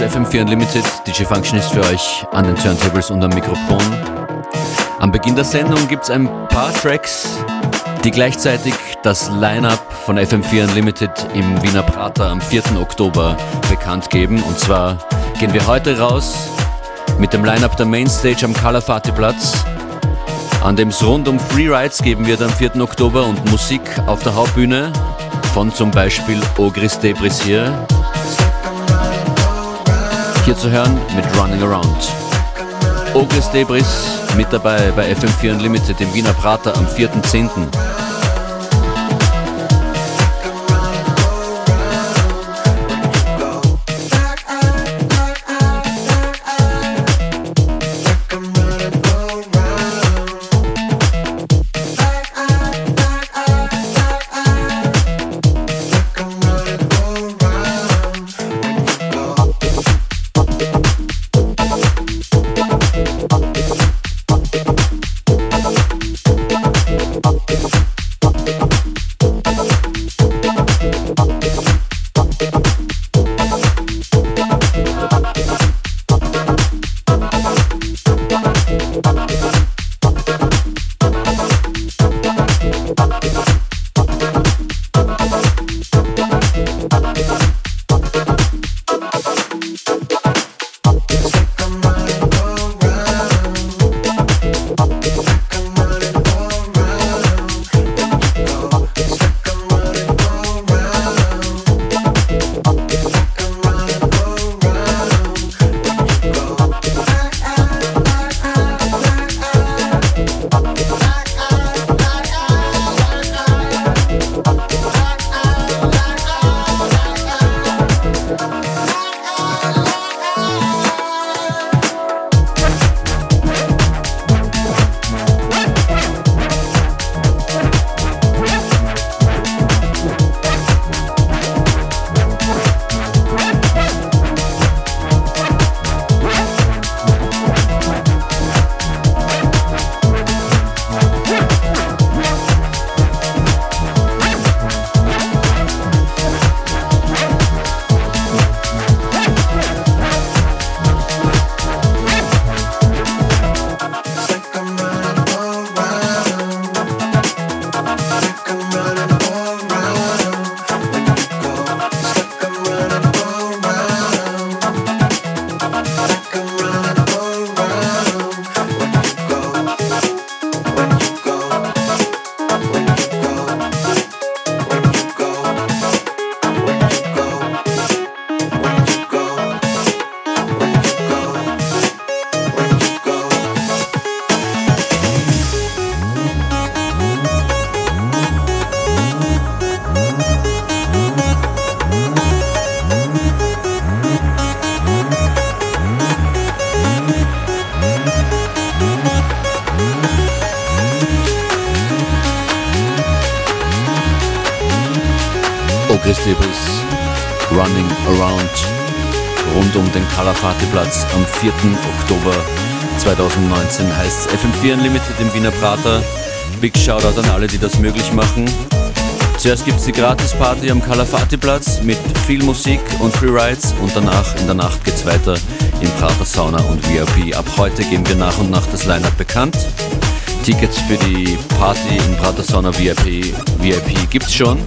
ist FM4 Unlimited. DJ Function ist für euch an den Turntables und am Mikrofon. Am Beginn der Sendung gibt es ein paar Tracks, die gleichzeitig das Line-Up von FM4 Unlimited im Wiener Prater am 4. Oktober bekannt geben. Und zwar gehen wir heute raus mit dem Line-Up der Mainstage am Kalafati Platz. An dem rund um Freerides geben wird am 4. Oktober und Musik auf der Hauptbühne von zum Beispiel Ogris Debris hier. Hier zu hören mit Running Around. Ogris Debris mit dabei bei FM4 Unlimited im Wiener Prater am 4.10. Partyplatz am 4. Oktober 2019 heißt es FM4 Unlimited im Wiener Prater. Big Shoutout an alle, die das möglich machen. Zuerst gibt es die Gratis-Party am Kalafati-Platz mit viel Musik und Freerides und danach in der Nacht geht es weiter im Prater Sauna und VIP. Ab heute geben wir nach und nach das Line-Up bekannt. Tickets für die Party im Prater Sauna VIP, VIP es schon.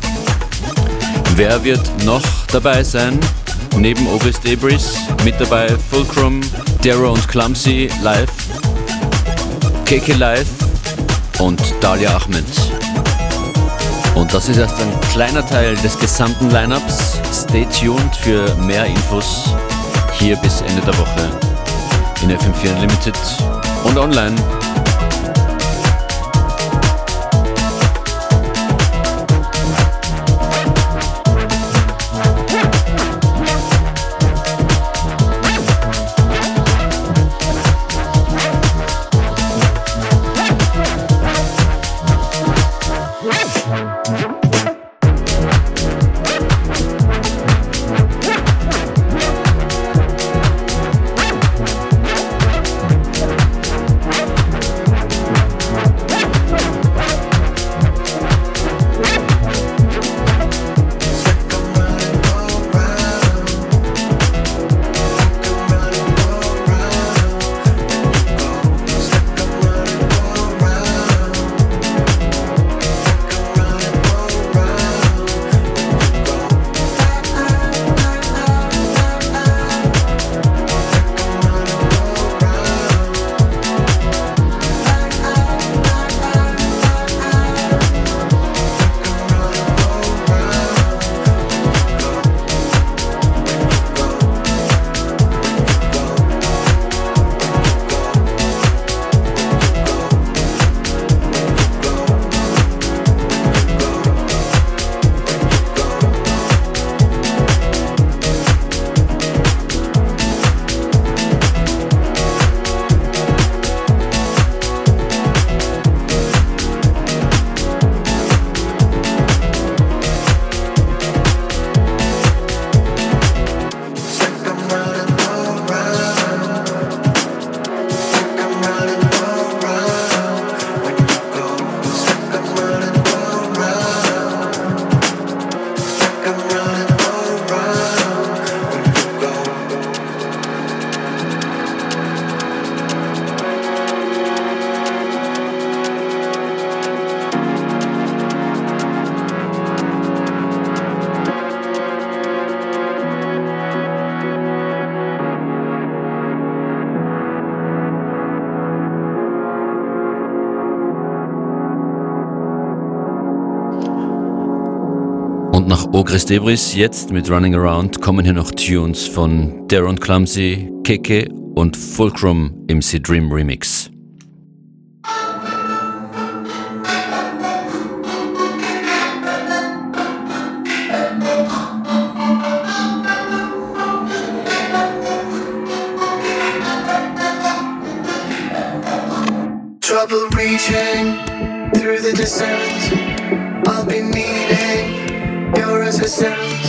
Wer wird noch dabei sein? Neben Obis Debris mit dabei Fulcrum, Darrow und Clumsy live, KK live und Dalia Ahmed. Und das ist erst ein kleiner Teil des gesamten Lineups. Stay tuned für mehr Infos hier bis Ende der Woche in FM4 Unlimited und online. Oh, Ogris Debris, jetzt mit Running Around kommen hier noch Tunes von Darren Clumsy, Keke und Fulcrum im C-Dream Remix. Trouble reaching through the descent So.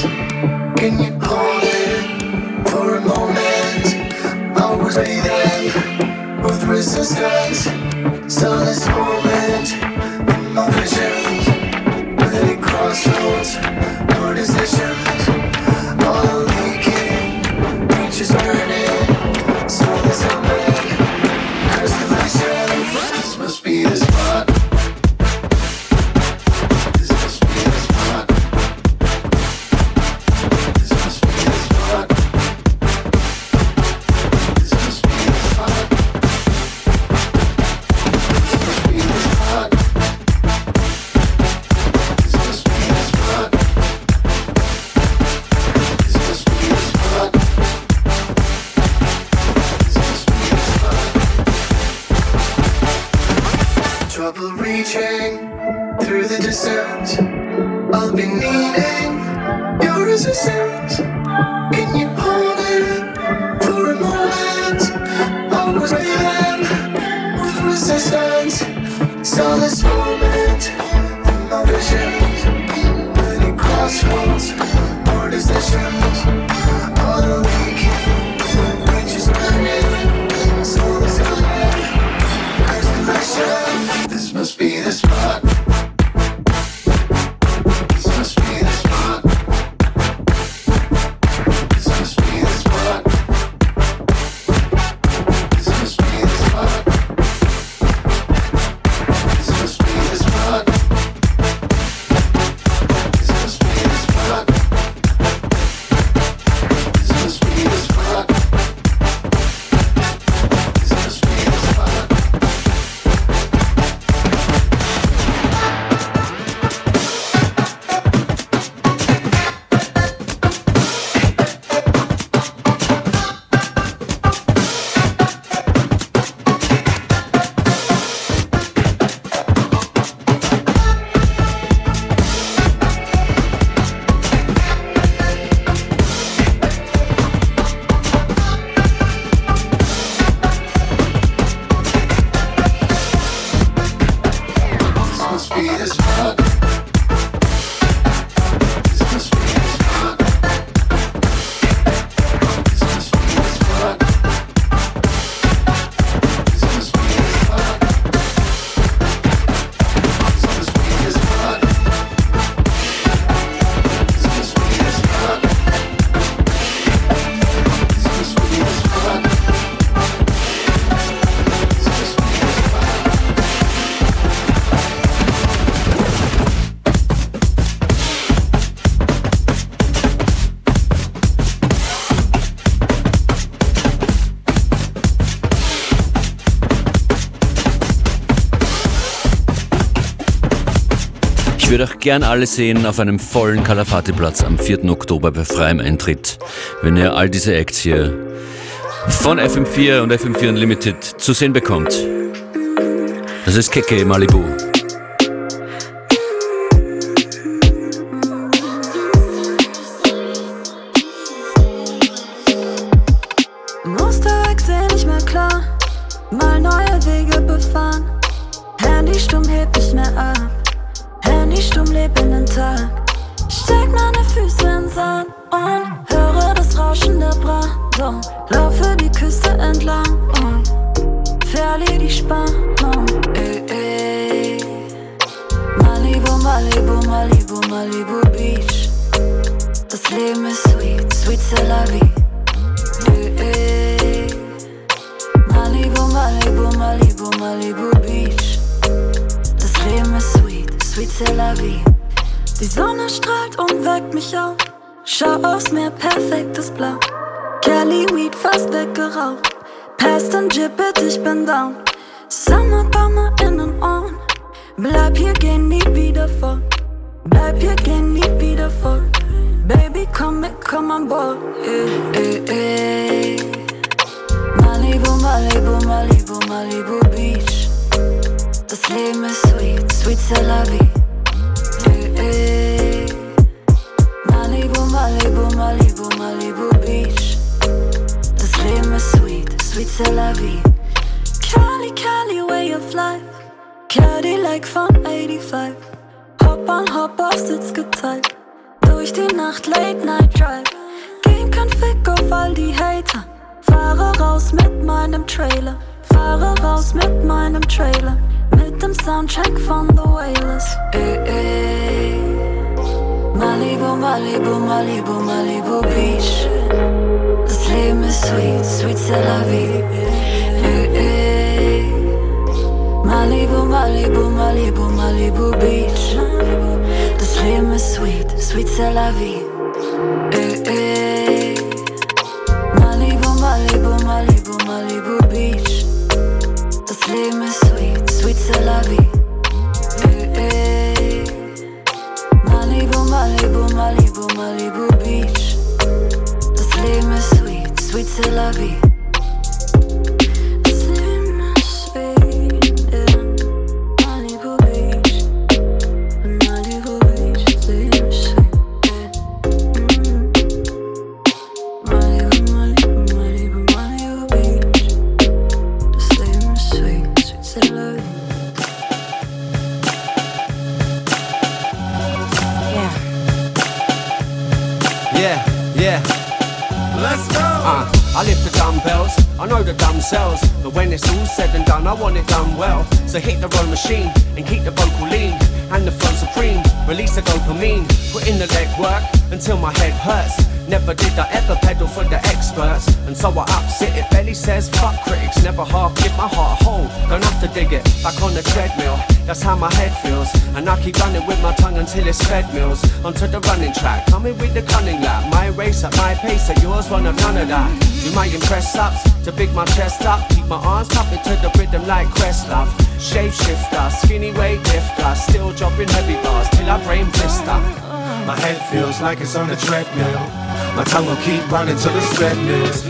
gern alle sehen auf einem vollen Kalafati-Platz am 4. Oktober bei freiem Eintritt. Wenn ihr all diese Acts hier von FM4 und FM4 Unlimited zu sehen bekommt. Das ist Keke Malibu. Nacht, Late Night Drive. Geben kein Fick auf all die Hater. Fahre raus mit meinem Trailer. Fahre raus mit meinem Trailer. Mit dem Soundcheck von The Wailers. Ey, ey. Malibu, Malibu, Malibu, Malibu Beach. Das Leben ist sweet, sweet c'est la vie. Malibu, Malibu, Malibu, Malibu Beach. Das Leben ist sweet, sweet c'est la vie. Ey, eh, ey. Eh. Malibu, Malibu, Malibu, Malibu Beach. Das Leben ist sweet, sweet c'est la vie. Ey, eh, ey. Malibu, Malibu, Malibu, Malibu Beach. Das Leben ist sweet, sweet c'est la vie. It's fed meals. Onto the running track, coming with the cunning lap. My race at my pace, at yours one of none of that. Do my impress ups to big my chest up, keep my arms pumping to the rhythm like Questlove. Shape shifter, skinny weight lifter, still dropping heavy bars till I brain blister. My head feels like it's on a treadmill. My tongue will keep running till it's redness.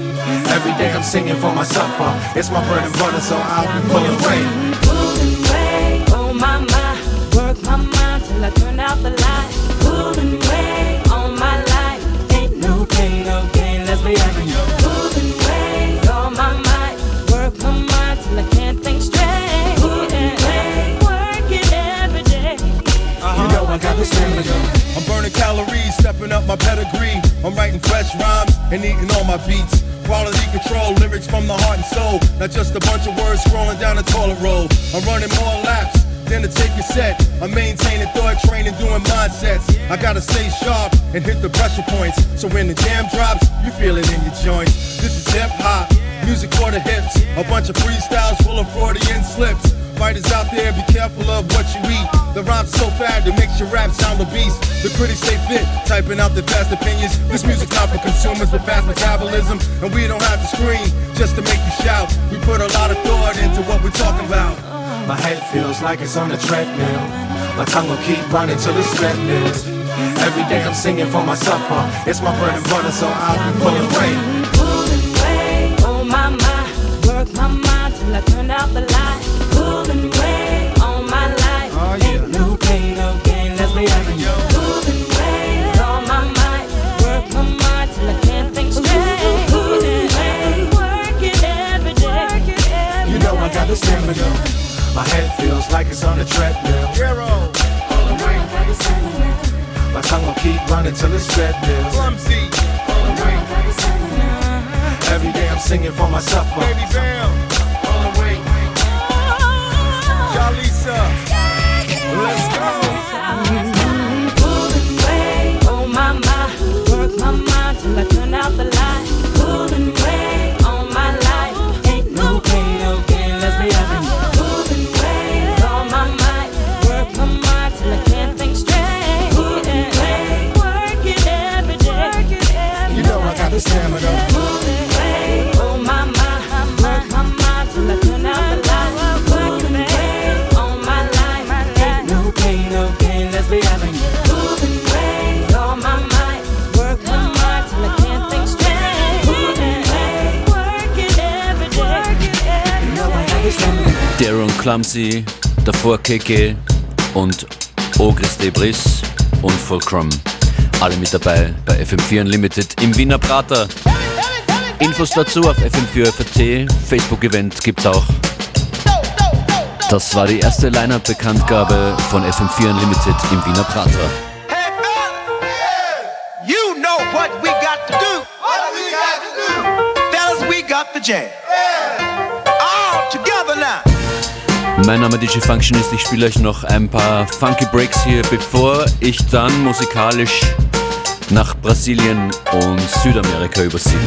Every day I'm singing for my supper. It's my bread and butter, so I'll be pulling weight. Till I turn out the light. Pulling weight on my life, ain't no pain, no gain, let's be honest. Pulling weight on my mind, work my mind till I can't think straight. Pulling weight, work it every day. You know I got the stamina. I'm burning calories, stepping up my pedigree. I'm writing fresh rhymes and eating all my beats. Quality control, lyrics from the heart and soul. Not just a bunch of words scrolling down a toilet roll. I'm running more laps than to take a set. I'm maintaining thought training, doing mindsets. I gotta stay sharp and hit the pressure points. So when the jam drops, you feel it in your joints. This is hip hop, music for the hips. A bunch of freestyles full of Freudian slips. Fighters out there, be careful of what you eat. The rhyme's so fast, it makes your rap sound a beast. The critics stay fit, typing out their fast opinions. This music's not for consumers with fast metabolism, and we don't have to scream just to make you shout. We put a lot of thought into what we're talking about. My head feels like it's on a treadmill. My tongue will keep running till it's redness. Every day I'm singing for my supper. It's my bread and butter, so I'll be pulling weight. Pulling weight on my mind, work my mind till I turn out the light. Pulling weight on my life, oh, ain't no pain, no gain, let's be honest. Will keep running till it's treadmill. Clumsy, Every day I'm singing for my supper. Baby Bam, Clumsy, davor KK und Ogres Debris und Fulcrum. Alle mit dabei bei FM4 Unlimited im Wiener Prater. Infos dazu auf FM4 FAT, Facebook-Event gibt's auch. Das war die erste Line-Up-Bekanntgabe von FM4 Unlimited im Wiener Prater. You know what we got to do. What we got to do? Fellas, we got the jam. Mein Name ist DJ Functionist, ich spiele euch noch ein paar funky Breaks hier, bevor ich dann musikalisch nach Brasilien und Südamerika übersiedle.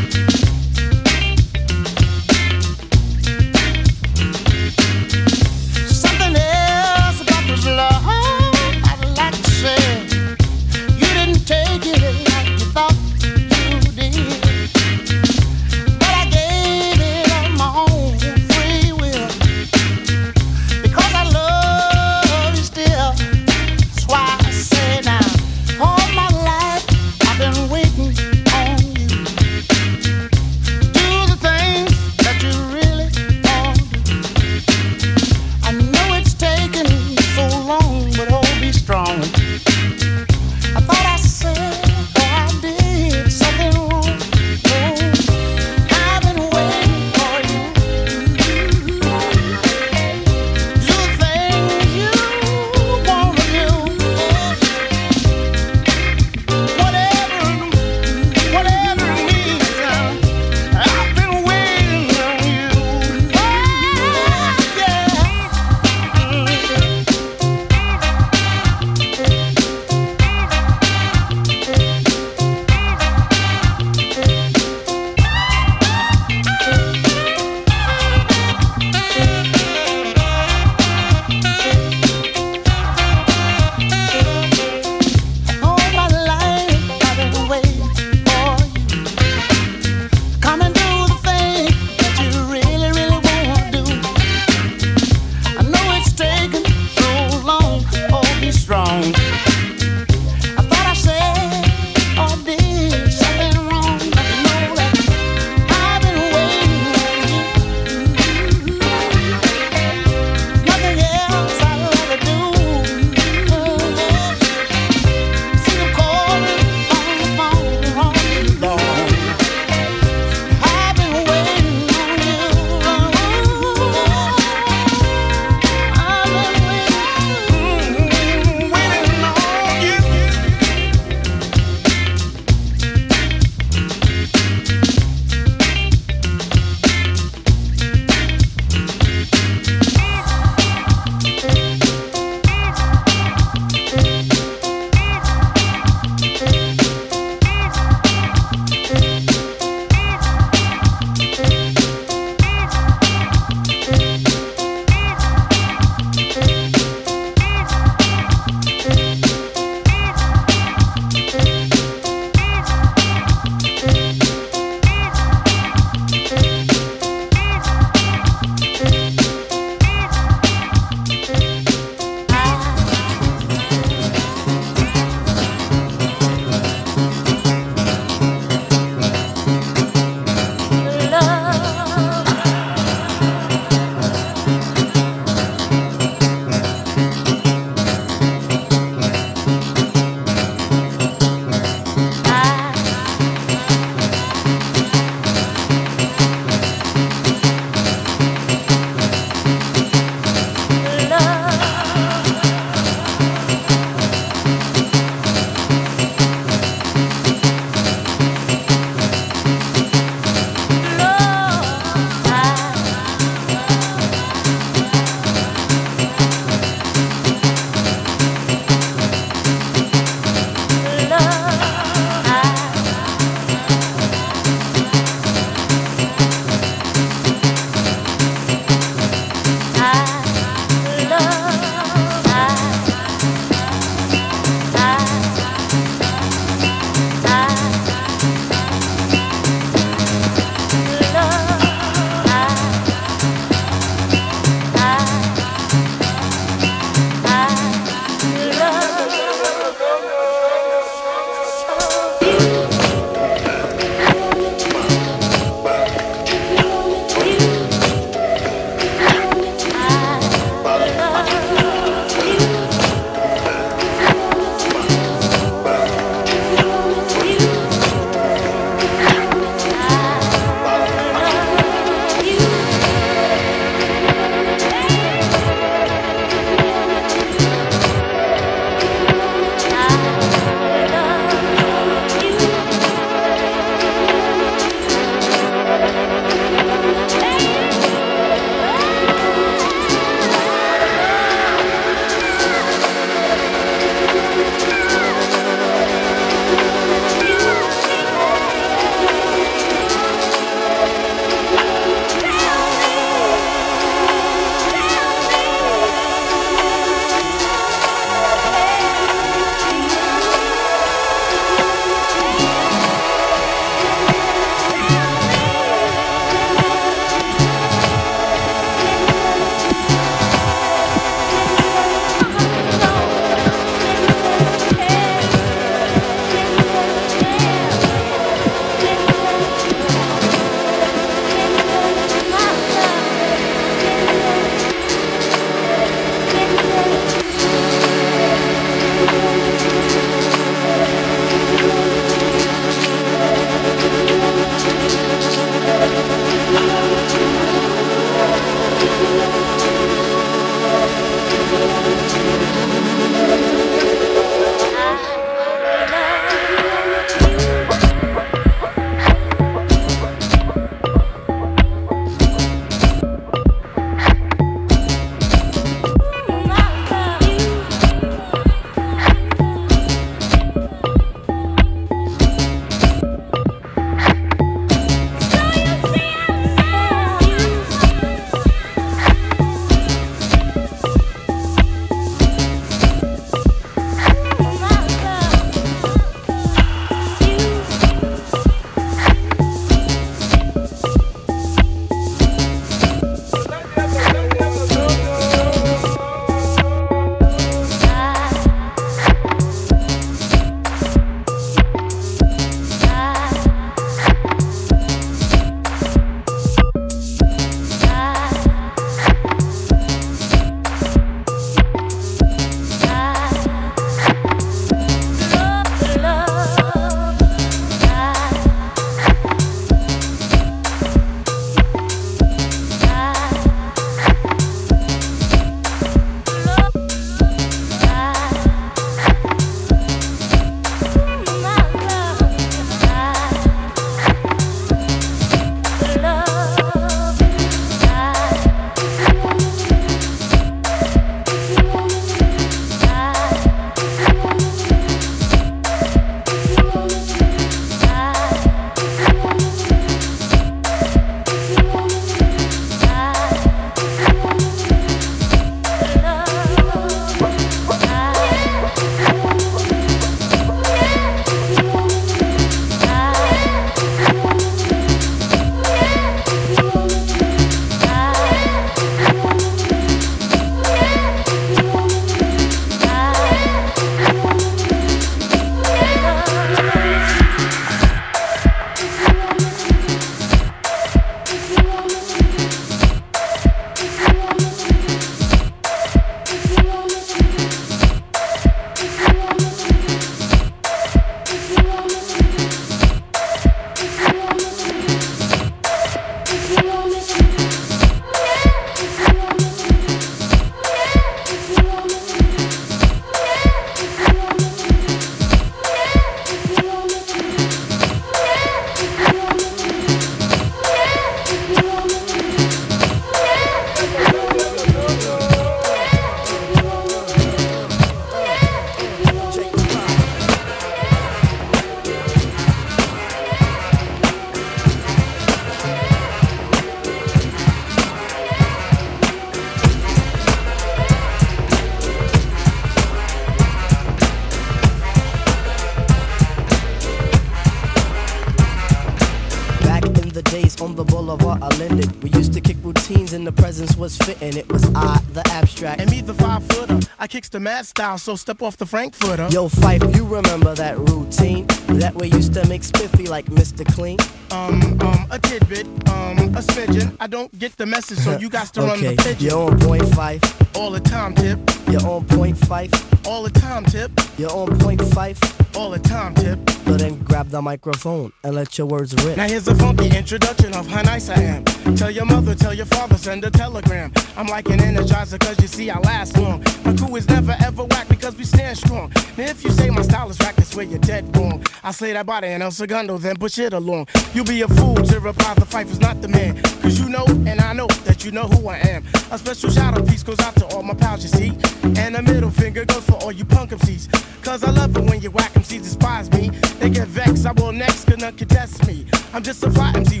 Boulevard I landed. We used to kick routines and the presence was fitting. It was I, the abstract. And me, the five footer. I kicks the mad style, so step off the Frankfurter. Yo, Fife, you remember that routine? That we used to make spiffy like Mr. Clean? Um, um, a tidbit, um, a smidgen. I don't get the message, so you got to run the pigeon. you're on point five. All the time, tip. You're on point five. All the time, tip. You're on point five. All the time, tip. So then grab the microphone and let your words rip. Now here's a funky introduction of how nice I am. Tell your mother, tell your father, send a telegram. I'm like an energizer, cause you see I last long. My crew is never ever whack because we stand strong. Now if you say my style is whack, that's where you're dead wrong. I slay that body and El Segundo, then push it along. You'll be a fool to reply the fight is not the man. Cause you know, and I know that you know who I am. A special shout out piece goes out to all my pals, you see. And a middle finger goes for all you punk MCs. Cause I love it when you whack MCs despise me. They get vexed, I will next, cause none can test me. I'm just a fly MC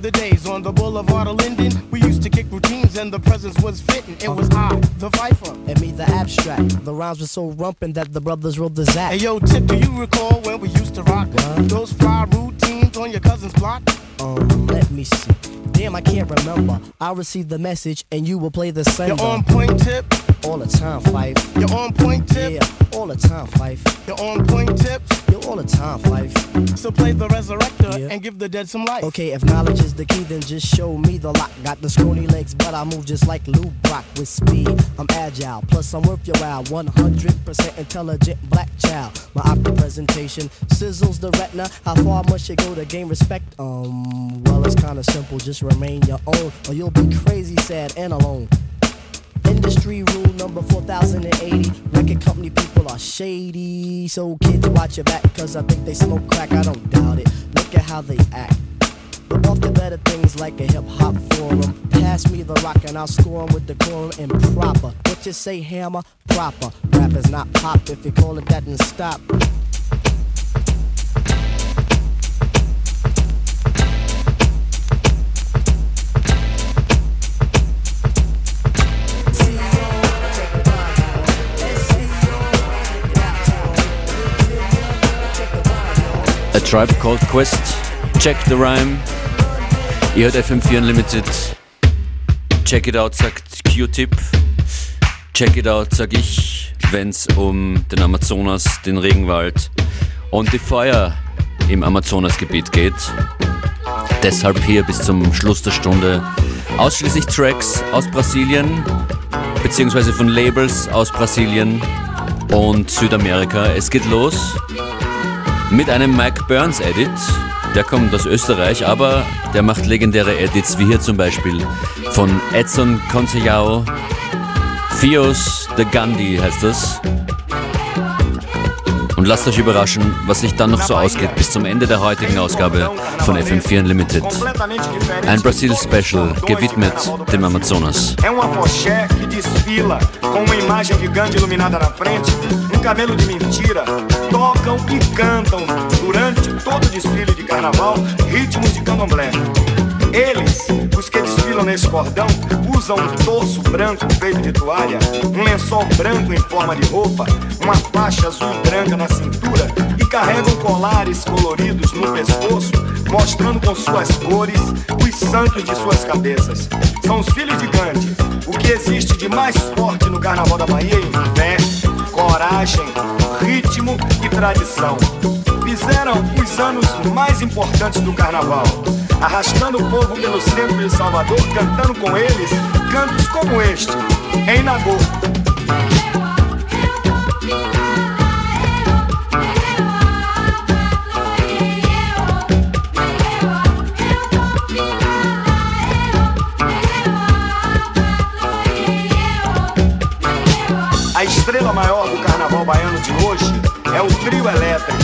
in the days on the boulevard of Linden, we used to kick routines and the presence was fitting. It was I, the Viper. And me, the abstract. The rhymes were so rumpin' that the brothers wrote the Zach. Hey yo, Tip, do you recall when we used to rock What? those fly routines on your cousin's block? Um, let me see. Damn, I can't remember. I'll receive the message and you will play the sender. You're on point, Tip. all the time, Fife. You're on point, Tip. Yeah, all the time, Fife. You're on point, Tip. Yo, all the time, Fife. So play the resurrector Yeah. and give the dead some life. Okay, if knowledge is the key, then just show me the lock. Got the scrawny legs, but I move just like Lou Brock with speed. I'm agile, plus I'm worth your while. 100% intelligent black child. My optic presentation sizzles the retina. How far must you go to gain respect? Um, well, it's kinda simple. Just remain your own, or you'll be crazy, sad, and alone. Industry rule number 4080. Record company people are shady. So kids watch your back, cause I think they smoke crack. I don't doubt it. Look at how they act. Off to better things like a hip hop forum. Pass me the rock and I'll score score 'em with the quorum and proper. What you say, hammer? Proper. Rap is not pop. If you call it that, and stop. Tribe Called Quest, Check the Rhyme. Ihr hört FM4 Unlimited. Check it out, sagt Q-Tip. Check it out, sag ich, wenn's um den Amazonas, den Regenwald und die Feuer im Amazonasgebiet geht. Deshalb hier bis zum Schluss der Stunde ausschließlich Tracks aus Brasilien, beziehungsweise von Labels aus Brasilien und Südamerika. Es geht los mit einem Mike Burns Edit. Der kommt aus Österreich, aber der macht legendäre Edits, wie hier zum Beispiel von Edson Conceiao. Fios de Gandhi heißt das. Und lasst euch überraschen, was sich dann noch so ausgeht bis zum Ende der heutigen Ausgabe von FM4 Unlimited. Ein Brasil-Special gewidmet dem Amazonas. É uma que desfila com uma imagem gigante iluminada na frente, cabelo de mentira. Tocam e cantam durante todo o desfile de carnaval ritmos de candomblé. Eles, os que desfilam nesse cordão, usam um torso branco feito de toalha, um lençol branco em forma de roupa, uma faixa azul branca na cintura e carregam colares coloridos no pescoço, mostrando com suas cores os santos de suas cabeças. São os filhos de Gandhi. O que existe de mais forte no carnaval da Bahia é fé, coragem, ritmo e tradição. Fizeram os anos mais importantes do carnaval, arrastando o povo pelo centro de Salvador, cantando com eles cantos como este, em Nagô. é o trio elétrico.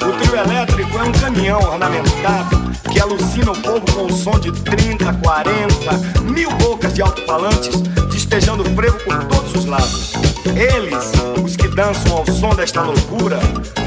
O trio elétrico é um caminhão ornamentado que alucina o povo com o som de 30, 40, mil bocas de alto-falantes despejando frevo por todos os lados. Eles, os que dançam ao som desta loucura,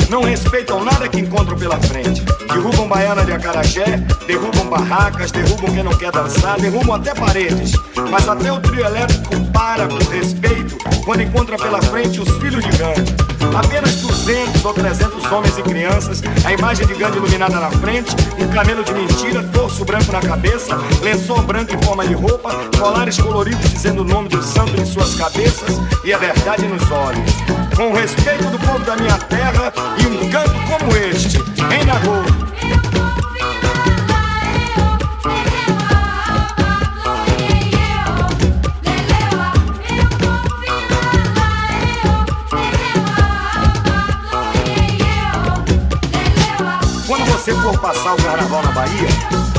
não respeitam nada que encontram pela frente. Derrubam baiana de acarajé, derrubam barracas, derrubam quem não quer dançar, derrubam até paredes. Mas até o trio elétrico para com respeito quando encontra pela frente os filhos de Gandhi. Apenas 200 ou 300 homens e crianças, a imagem de Gandhi iluminada na frente, um camelo de mentira, torso branco na cabeça, lençol branco em forma de roupa, colares coloridos dizendo o nome do santo em suas cabeças e a verdade nos olhos. Com o respeito do povo da minha terra e um canto como este, em Nagô. Você for passar o carnaval na Bahia,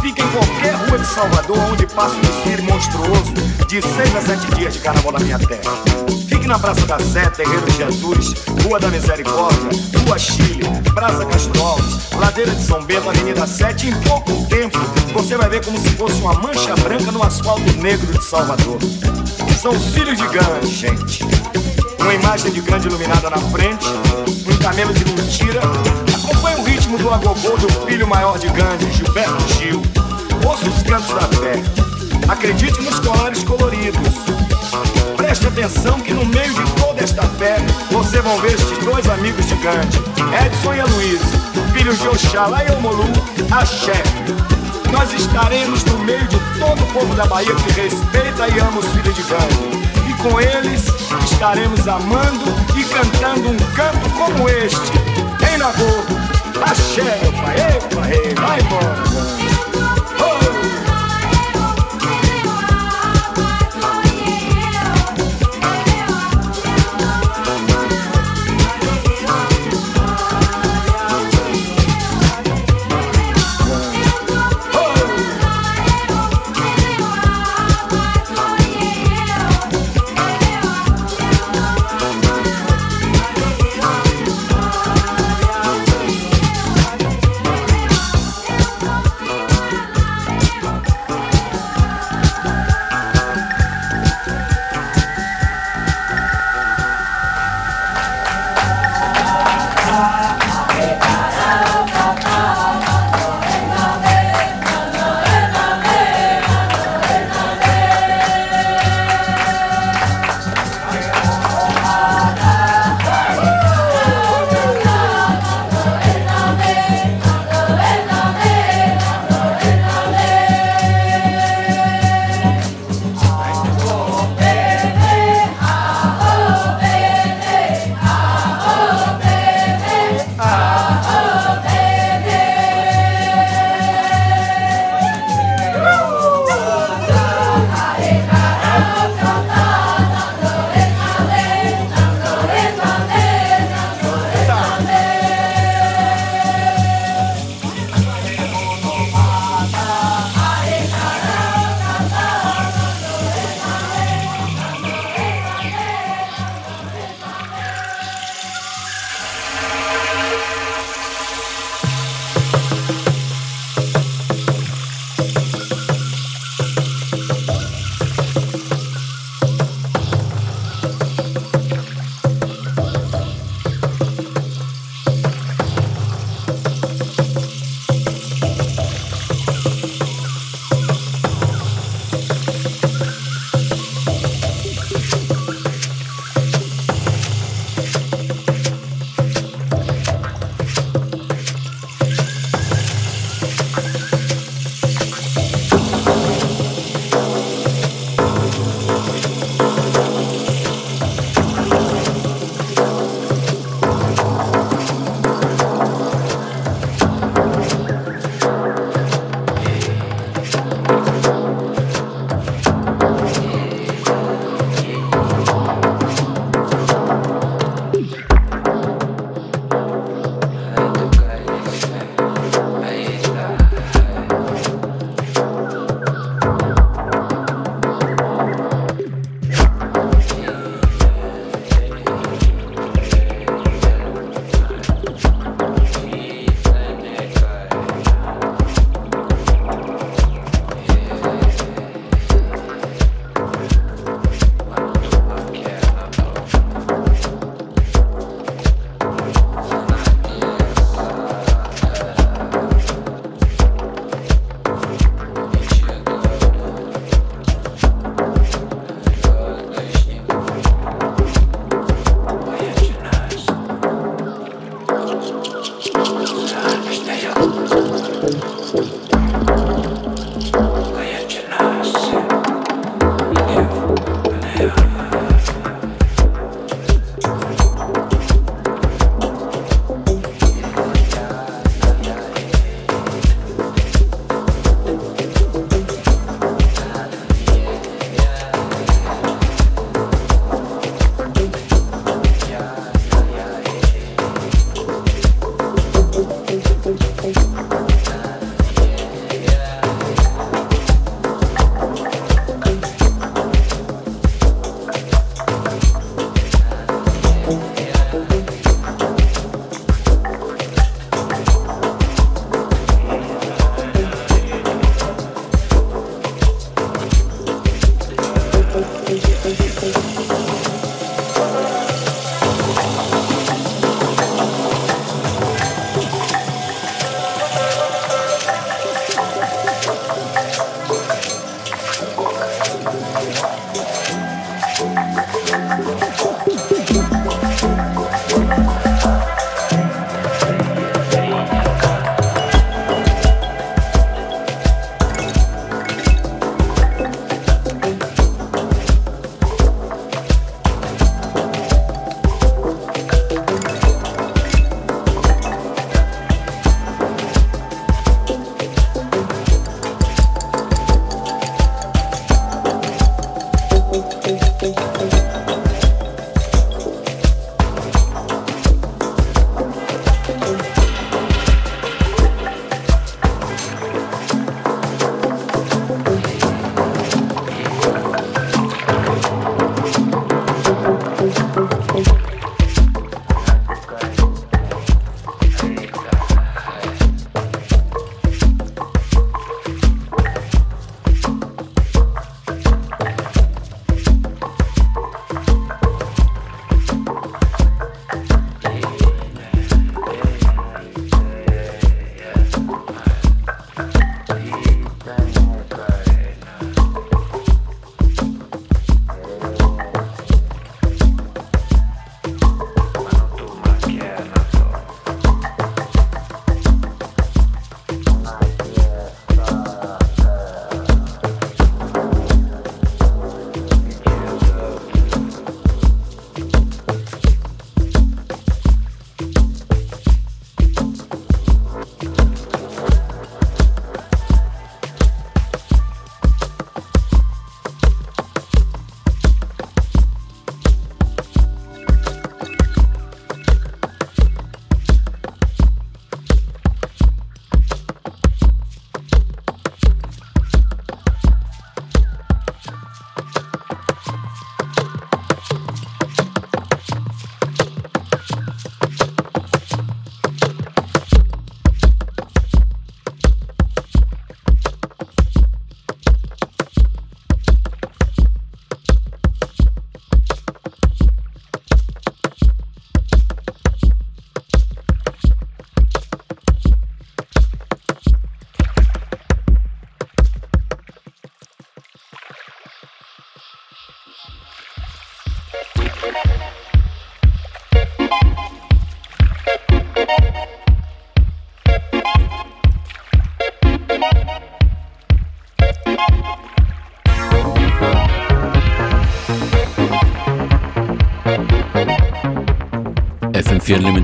fique em qualquer rua de Salvador onde passa um desfile monstruoso de seis a sete dias de carnaval na minha terra. Fique na Praça da Sé, Terreiro Jesus, Rua da Misericórdia, Rua Chile, Praça Castro Alves, Ladeira de São Bento, Avenida 7. Em pouco tempo, você vai ver como se fosse uma mancha branca no asfalto negro de Salvador. São os filhos de Gandhi, gente. Uma imagem de grande iluminada na frente, um camelo de mentira. Acompanhe o ritmo do agogô do filho maior de Gandhi, Gilberto Gil. Ouça os cantos da fé. Acredite nos colares coloridos. Preste atenção que no meio de toda esta fé, você vão ver estes dois amigos Gandhi, Edson e Aloysio, filhos de Oxalá e Omolu, Axé. Nós estaremos no meio de todo o povo da Bahia que respeita e ama os filhos de Gandhi. E com eles estaremos amando e cantando um canto como este. Em Nagô, Axé, meu pai, epa, vai embora,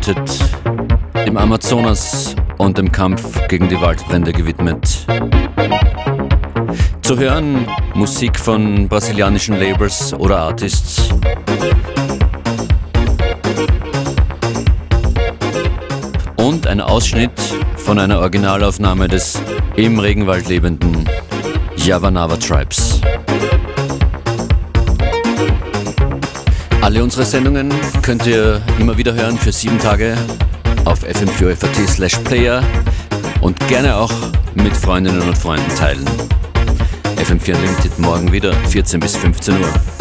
Unlimited dem Amazonas und dem Kampf gegen die Waldbrände gewidmet. Zu hören Musik von brasilianischen Labels oder Artists. Und ein Ausschnitt von einer Originalaufnahme des im Regenwald lebenden Yavanava Tribes. Alle unsere Sendungen könnt ihr immer wieder hören für sieben Tage auf fm4fat slash player und gerne auch mit Freundinnen und Freunden teilen. FM4 Unlimited morgen wieder 14 bis 15 Uhr.